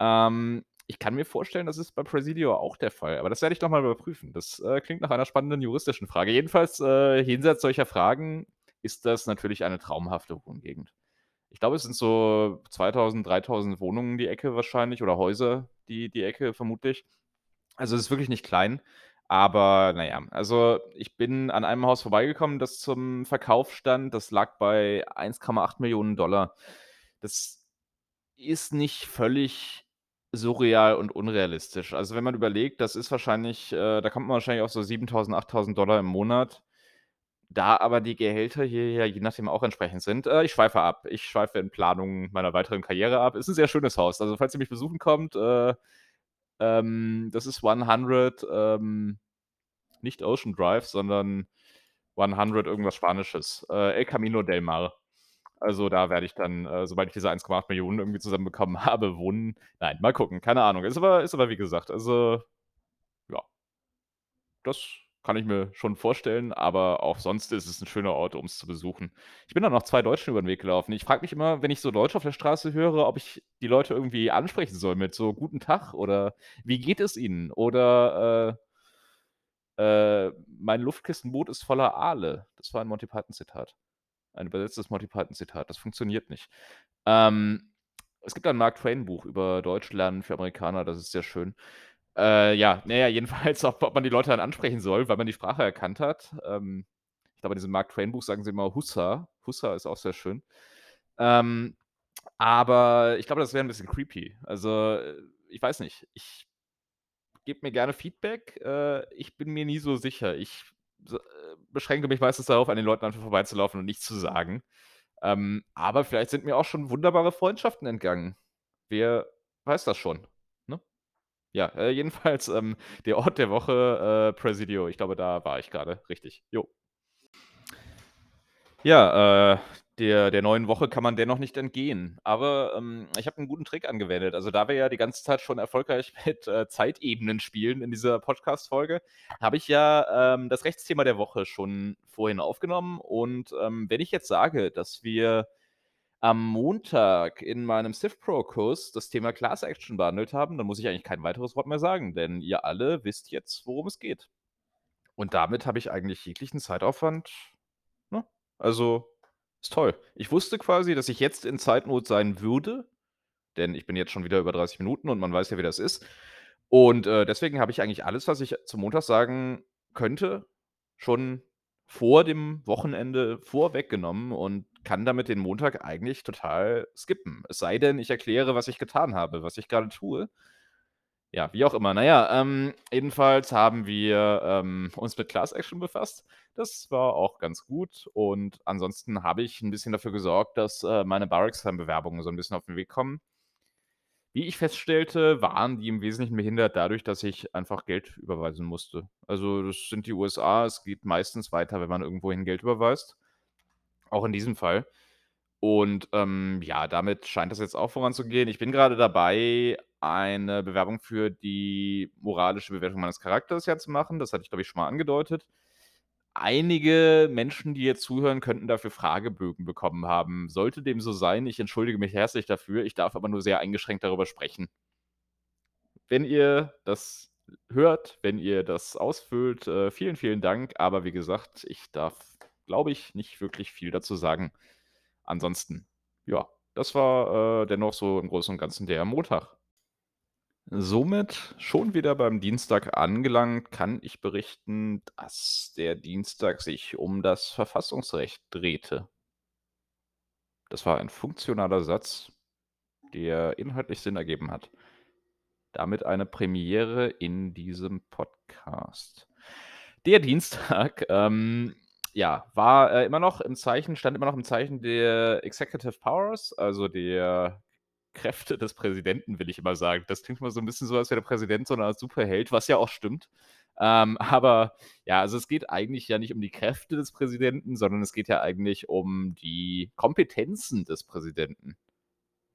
Ähm, ich kann mir vorstellen, das ist bei Presidio auch der Fall, aber das werde ich noch mal überprüfen. Das, äh, klingt nach einer spannenden juristischen Frage. Jedenfalls, äh, jenseits solcher Fragen ist das natürlich eine traumhafte Wohngegend. Ich glaube, es sind so 2.000, 3.000 Wohnungen die Ecke wahrscheinlich oder Häuser die die Ecke vermutlich. Also, es ist wirklich nicht klein, aber na ja. Also, ich bin an einem Haus vorbeigekommen, das zum Verkauf stand. Das lag bei 1,8 Das ist nicht völlig surreal und unrealistisch. Also, wenn man überlegt, das ist wahrscheinlich äh, da kommt man wahrscheinlich auf so 7.000, 8.000 im Monat. Da aber die Gehälter hier ja je nachdem auch entsprechend sind äh, ich schweife ab. Ich schweife in Planung meiner weiteren Karriere ab. Ist 'n sehr schönes Haus. Also, falls ihr mich besuchen kommt, äh, ähm, das ist 100, ähm, nicht Ocean Drive, sondern 100 irgendwas Spanisches. Äh, El Camino del Mar. Also, da werde ich dann, äh, sobald ich diese 1,8 irgendwie zusammenbekommen *laughs* habe, wohnen. Nein, mal gucken, keine Ahnung. Ist aber ist aber wie gesagt, also ja. Das kann ich mir schon vorstellen, aber auch sonst ist es 'n schöner Ort, um's zu besuchen. Ich bin da noch 2 Deutschen über 'n Weg gelaufen. Ich frage mich immer, wenn ich so Deutsche auf der Straße höre, ob ich die Leute irgendwie ansprechen soll mit so: „Guten Tag“ oder „Wie geht es Ihnen?“ oder, äh, äh: „Mein Luftkissenboot ist voller Aale.“ Das war ein Monty Python-Zitat. Ein übersetztes Monty Python-Zitat. Das funktioniert nicht. Ähm, es gibt ein Mark Twain-Buch über Deutsch lernen für Amerikaner, das ist sehr schön. Äh, ja, na ja, jedenfalls, *laughs* ob ob man die Leute dann ansprechen soll, weil man die Sprache erkannt hat. Ähm, ich glaube, in diesem Mark Twain Buch sagen sie immer Hussa. Hussa ist auch sehr schön. Ähm, aber ich glaube, das wäre 'n bisschen creepy. Also, äh, ich weiß nicht. Ich gebe mir gerne Feedback. Äh, ich bin mir nie so sicher. Ich äh, beschränke mich meistens darauf, an den Leuten einfach vorbeizulaufen und nichts zu sagen. Ähm, aber vielleicht sind mir auch schon wunderbare Freundschaften entgangen. Wer weiß das schon? Ja, äh, jedenfalls, ähm, der Ort der Woche, äh, Presidio. Ich glaube, da war ich grade, richtig. Jo. Ja, äh, der der neuen Woche kann man dennoch nicht entgehen. Aber, ähm, ich habe 'n guten Trick angewendet. Also, da wir ja die ganze Zeit schon erfolgreich *laughs* mit, äh, Zeitebenen spielen in dieser Podcast-Folge, habe ich ja, ähm, das Rechtsthema der Woche schon vorhin aufgenommen. Und, ähm, wenn ich jetzt sage, dass wir am Montag in meinem Civ Pro Kurs das Thema Class Action behandelt haben, dann muss ich eigentlich kein weiteres Wort mehr sagen, denn ihr alle wisst jetzt, worum es geht. Und damit habe ich eigentlich jeglichen Zeitaufwand ne? Also, ist toll. Ich wusste quasi, dass ich jetzt in Zeitnot sein würde, denn ich bin jetzt schon wieder über 30 Minuten und man weiß ja, wie das ist. Und, äh, deswegen habe ich eigentlich alles, was ich zum Montag sagen könnte, schon vor dem Wochenende vorweggenommen und kann damit den Montag eigentlich total skippen. Es sei denn, ich erkläre, was ich getan habe, was ich grade tue. Ja, wie auch immer. Na ja, ähm, jedenfalls haben wir, ähm, uns mit Class Action befasst. Das war auch ganz gut und ansonsten habe ich 'n bisschen dafür gesorgt, dass, äh, meine Barracksheim-Bewerbungen so 'n bisschen auf den Weg kommen. Wie ich feststellte, waren die im Wesentlichen behindert dadurch, dass ich einfach Geld überweisen musste. Also, das sind die USA. Es geht meistens weiter, wenn man irgendwohin Geld überweist. Auch in diesem Fall. Und, ähm, ja, damit scheint das jetzt auch voranzugehen. Ich bin grade dabei, eine Bewerbung für die moralische Bewertung meines Charakters ja zu machen. Das hatte ich, glaube ich, schon mal angedeutet. Einige Menschen, die jetzt zuhören, könnten dafür Fragebögen bekommen haben. Sollte dem so sein, ich entschuldige mich herzlich dafür. Ich darf aber nur sehr eingeschränkt darüber sprechen. Wenn ihr das hört, wenn ihr das ausfüllt, äh, vielen, vielen Dank. Aber wie gesagt, ich darf, glaube ich, nicht wirklich viel dazu sagen. Ansonsten, ja, das war, äh, dennoch so im Großen und Ganzen der Montag. Somit schon wieder beim Dienstag angelangt, kann ich berichten, dass der Dienstag sich um das Verfassungsrecht drehte. Das war ein funktionaler Satz, der inhaltlich Sinn ergeben hat. Damit eine Premiere in diesem Podcast. Der Dienstag, *laughs* ähm, ja, war, äh, immer noch im Zeichen stand immer noch im Zeichen der Executive Powers, also der Kräfte des Präsidenten, will ich immer sagen. Das klingt immer so 'n bisschen so, als wäre der Präsident so 'ne Art Superheld, was ja auch stimmt. Ähm, *laughs* aber ja, also, es geht eigentlich ja nicht um die Kräfte des Präsidenten, sondern es geht ja eigentlich um die Kompetenzen des Präsidenten.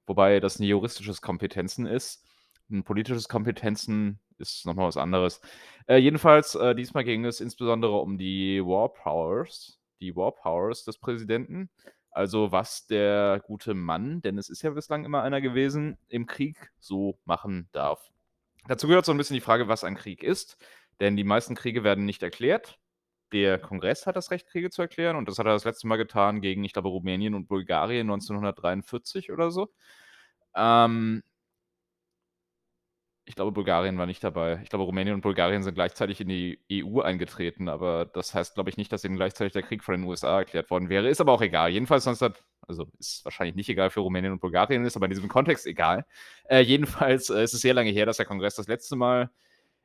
Wobei das 'n juristisches Kompetenzen ist. 'n politisches Kompetenzen ist noch mal was anderes. Äh, jedenfalls, äh, diesmal ging es insbesondere um die War Powers die War Powers des Präsidenten. Also, was der gute Mann, denn es ist ja bislang immer einer gewesen, im Krieg so machen darf. Dazu gehört so 'n bisschen die Frage, was ein Krieg ist, denn die meisten Kriege werden nicht erklärt. Der Kongress hat das Recht, Kriege zu erklären und das hat er das letzte Mal getan gegen, ich glaube, Rumänien und Bulgarien 1943 oder so. Ähm ich glaube, Bulgarien war nicht dabei. Ich glaube, Rumänien und Bulgarien sind gleichzeitig in die EU eingetreten, aber das heißt, glaube ich, nicht, dass eben gleichzeitig der Krieg von den USA erklärt worden wäre. Ist aber auch egal. Jedenfalls 19 also, ist wahrscheinlich nicht egal für Rumänien und Bulgarien, ist aber in diesem Kontext egal. Äh, jedenfalls, äh, ist es sehr lange her, dass der Kongress das letzte Mal,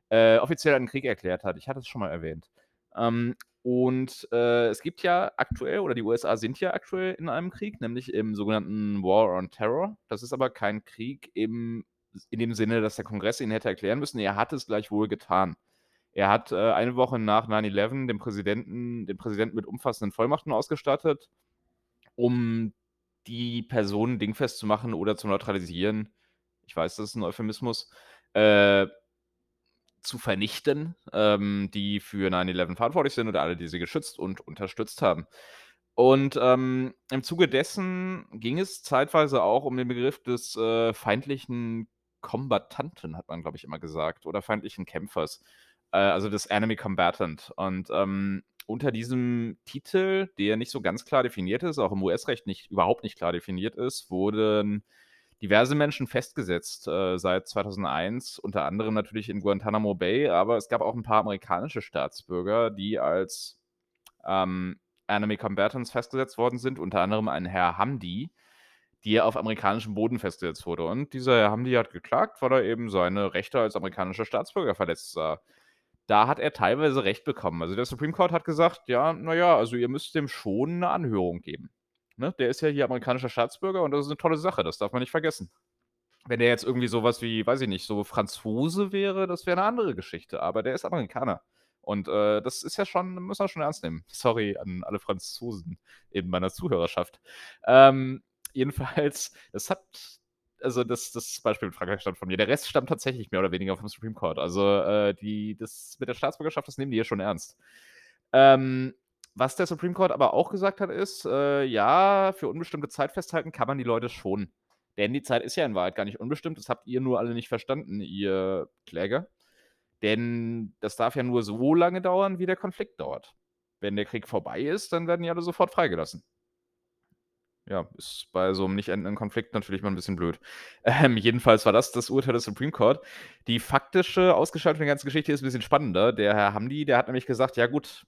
äh, offiziell einen Krieg erklärt hat. Ich hatte es schon mal erwähnt. Ähm, und, äh, es gibt ja aktuell oder die USA sind ja aktuell in einem Krieg, nämlich im sogenannten War on Terror. Das ist aber kein Krieg im in dem Sinne, dass der Kongress ihn hätte erklären müssen. Er hat es gleichwohl getan. Er hat, äh, eine Woche nach 9/11 den Präsidenten den Präsidenten mit umfassenden Vollmachten ausgestattet, um die Person dingfest zu machen oder zu neutralisieren. Ich weiß, das ist 'n Euphemismus, äh, zu vernichten, ähm, die für 9/11 verantwortlich sind oder alle, die sie geschützt und unterstützt haben. Und, ähm, im Zuge dessen ging es zeitweise auch um den Begriff des, äh, feindlichen Kombattanten, hat man, glaube ich, immer gesagt, oder feindlichen Kämpfers, äh, also des Enemy Combatant. Und, ähm, unter diesem Titel, der nicht so ganz klar definiert ist, auch im US-Recht nicht überhaupt nicht klar definiert ist, wurden diverse Menschen festgesetzt, äh, seit 2001, unter anderem natürlich in Guantanamo Bay, aber es gab auch 'n paar amerikanische Staatsbürger, die als, ähm, Enemy Combatants festgesetzt worden sind, unter anderem ein Herr Hamdi, der auf amerikanischem Boden festgesetzt wurde. Und dieser Hamdi hat geklagt, weil er eben seine Rechte als amerikanischer Staatsbürger verletzt sah. Da hat er teilweise Recht bekommen. Also, der Supreme Court hat gesagt: „Ja, na ja, also, ihr müsst dem schon 'ne Anhörung geben.“ Ne? Der ist ja hier amerikanischer Staatsbürger und das ist 'ne tolle Sache, das darf man nicht vergessen. Wenn der jetzt irgendwie so was wie, weiß ich nicht, so Franzose wäre, das wäre 'ne andere Geschichte, aber der ist Amerikaner. Und, äh, das ist ja schon muss man schon ernst nehmen. Sorry an alle Franzosen in meiner Zuhörerschaft. Ähm, jedenfalls, *laughs* es hat also, das das Beispiel mit Frankreich stammt von mir. Der Rest stammt tatsächlich mehr oder weniger vom Supreme Court. Also, äh, die das mit der Staatsbürgerschaft, das nehmen die hier schon ernst. Ähm, was der Supreme Court aber auch gesagt hat, ist, äh, ja, für unbestimmte Zeit festhalten kann man die Leute schon. Denn die Zeit ist ja in Wahrheit gar nicht unbestimmt. Das habt ihr nur alle nicht verstanden, ihr Kläger. Denn das darf ja nur so lange dauern, wie der Konflikt dauert. Wenn der Krieg vorbei ist, dann werden die alle sofort freigelassen. Ja, ist bei so 'nem nicht endenden Konflikt natürlich immer 'n bisschen blöd. *laughs* Ähm, jedenfalls war das das Urteil des Supreme Court. Die faktische Ausgestaltung der ganzen Geschichte ist 'n bisschen spannender. Der Herr Hamdi, der hat nämlich gesagt: „Ja gut,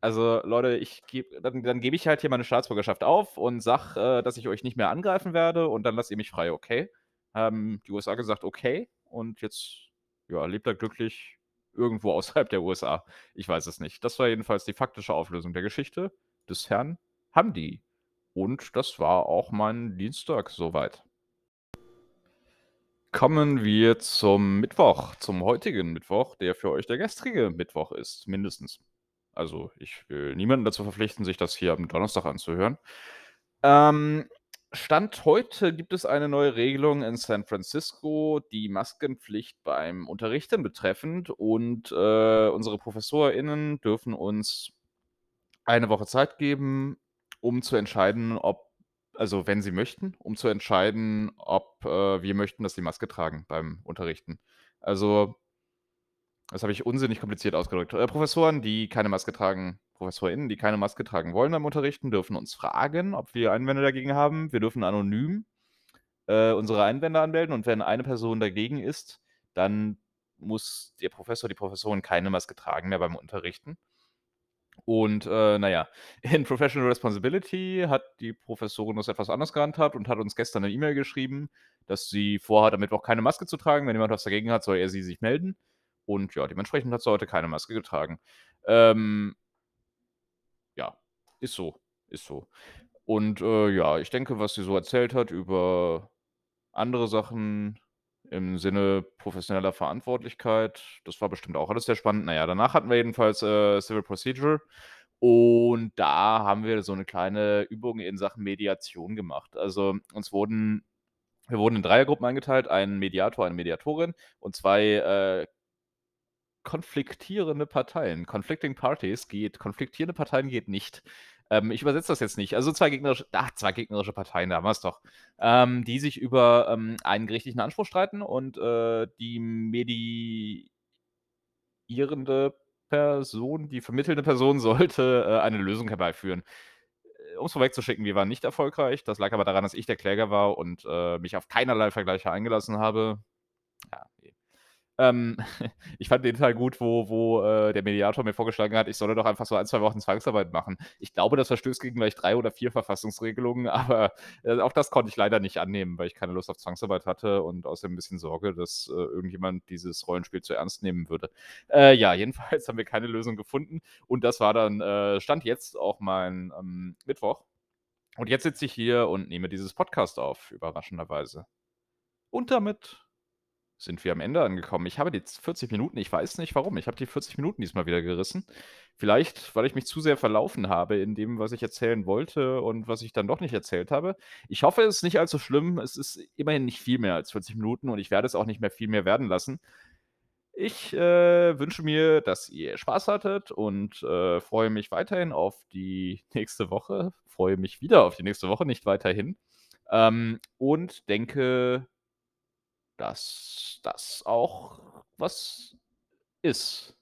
also Leute, ich gebe dann dann gebe ich halt hier meine Staatsbürgerschaft auf und sage, äh, dass ich euch nicht mehr angreifen werde und dann lasst ihr mich frei, okay?“ Haben die USA gesagt: „Okay.“ Und jetzt, ja, lebt er glücklich irgendwo *laughs* außerhalb der USA. Ich weiß es nicht. Das war jedenfalls die faktische Auflösung der Geschichte des Herrn Hamdi. Und das war auch mein Dienstag so weit. Kommen wir zum Mittwoch, zum heutigen Mittwoch, der für euch der gestrige Mittwoch ist, mindestens. Also, ich will niemanden dazu verpflichten, sich das hier am Donnerstag anzuhören. Ähm, Stand heute gibt es eine neue Regelung in San Francisco, die Maskenpflicht beim Unterrichten betreffend und, äh, unsere ProfessorInnen dürfen uns eine Woche Zeit geben, um zu entscheiden, ob also, wenn sie möchten, um zu entscheiden, ob, äh, wir möchten, dass sie Maske tragen beim Unterrichten. Also das habe ich unsinnig kompliziert ausgedrückt. Äh, Professoren, die keine Maske tragen ProfessorInnen, die keine Maske tragen wollen beim Unterrichten, dürfen uns fragen, ob wir Einwände dagegen haben. Wir dürfen anonym, äh, unsere Einwände anmelden und wenn eine Person dagegen ist, dann muss der Professor, die Professorin keine Maske tragen mehr beim Unterrichten. Und, äh, na ja, *laughs* in Professional Responsibility hat die Professorin das etwas anders gehandhabt und hat uns gestern 'ne E-Mail geschrieben, dass sie vorhat, am Mittwoch keine Maske zu tragen. Wenn jemand was dagegen hat, soll er sie sich melden. Und ja, dementsprechend hat sie heute keine Maske getragen. Ähm ja, ist so, ist so. Und, äh, ja, ich denke, was sie so erzählt hat über andere Sachen im Sinne professioneller Verantwortlichkeit, das war bestimmt auch alles sehr spannend. Na ja, danach hatten wir jedenfalls, äh, Civil Procedure und da haben wir so 'ne kleine Übung in Sachen Mediation gemacht. Also, uns wurden Wir wurden in Dreiergruppen eingeteilt, ein Mediator, eine Mediatorin und 2, äh konfliktierende Parteien. Conflicting Parties geht konfliktierende Parteien geht nicht. Ähm, ich übersetze das jetzt nicht. Also 2 gegnerische ach, 2 gegnerische Parteien, da haben wir's doch, ähm, die sich über, ähm, einen gerichtlichen Anspruch streiten und, äh, die mediierende Person, die vermittelnde Person *laughs* sollte, äh, eine Lösung herbeiführen. Äh, um's vorwegzuschicken, wir waren nicht erfolgreich. Das lag aber daran, dass ich der Kläger war und, äh, mich auf keinerlei Vergleiche eingelassen habe. Ja. Ähm, *laughs* ich fand den Teil gut, wo wo, äh, der Mediator mir vorgeschlagen hat, ich solle doch einfach so 1, 2 Wochen Zwangsarbeit machen. Ich glaube, das verstößt gegen gleich 3 oder 4 Verfassungsregelungen, *laughs* aber, äh, auch das konnte ich leider nicht annehmen, weil ich keine Lust auf Zwangsarbeit hatte und außerdem 'n bisschen Sorge, dass, äh, irgendjemand dieses Rollenspiel zu ernst nehmen würde. Äh, ja, jedenfalls *laughs* haben wir keine Lösung gefunden und das war dann, äh Stand jetzt auch mein, ähm, Mittwoch. Und jetzt sitze ich hier und nehme dieses Podcast auf, überraschenderweise. Und damit sind wir am Ende angekommen. Ich habe jetzt 40 Minuten, ich weiß nicht warum. Ich habe die 40 Minuten diesmal wieder gerissen. Vielleicht, weil ich mich zu sehr verlaufen habe in dem, was ich erzählen wollte und was ich dann doch nicht erzählt habe. Ich hoffe, es ist nicht allzu schlimm. Es ist immerhin nicht viel mehr als 40 Minuten und ich werde es auch nicht mehr viel mehr werden lassen. Ich, äh, wünsche mir, dass ihr Spaß hattet und, äh, freue mich weiterhin auf die nächste Woche. Freue mich wieder auf die nächste Woche, nicht weiterhin. Ähm, und denke dass das auch was ist.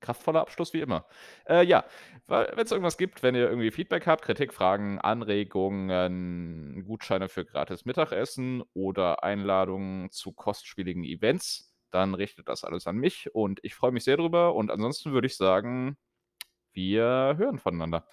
Kraftvoller Abschluss wie immer. Äh, ja, weil wenn's irgendwas gibt, wenn ihr irgendwie Feedback habt, Kritik, Fragen, Anregungen, Gutscheine für gratis Mittagessen oder Einladungen zu kostspieligen Events, dann richtet das alles an mich und ich freue mich sehr drüber und ansonsten würde ich sagen, wir hören voneinander.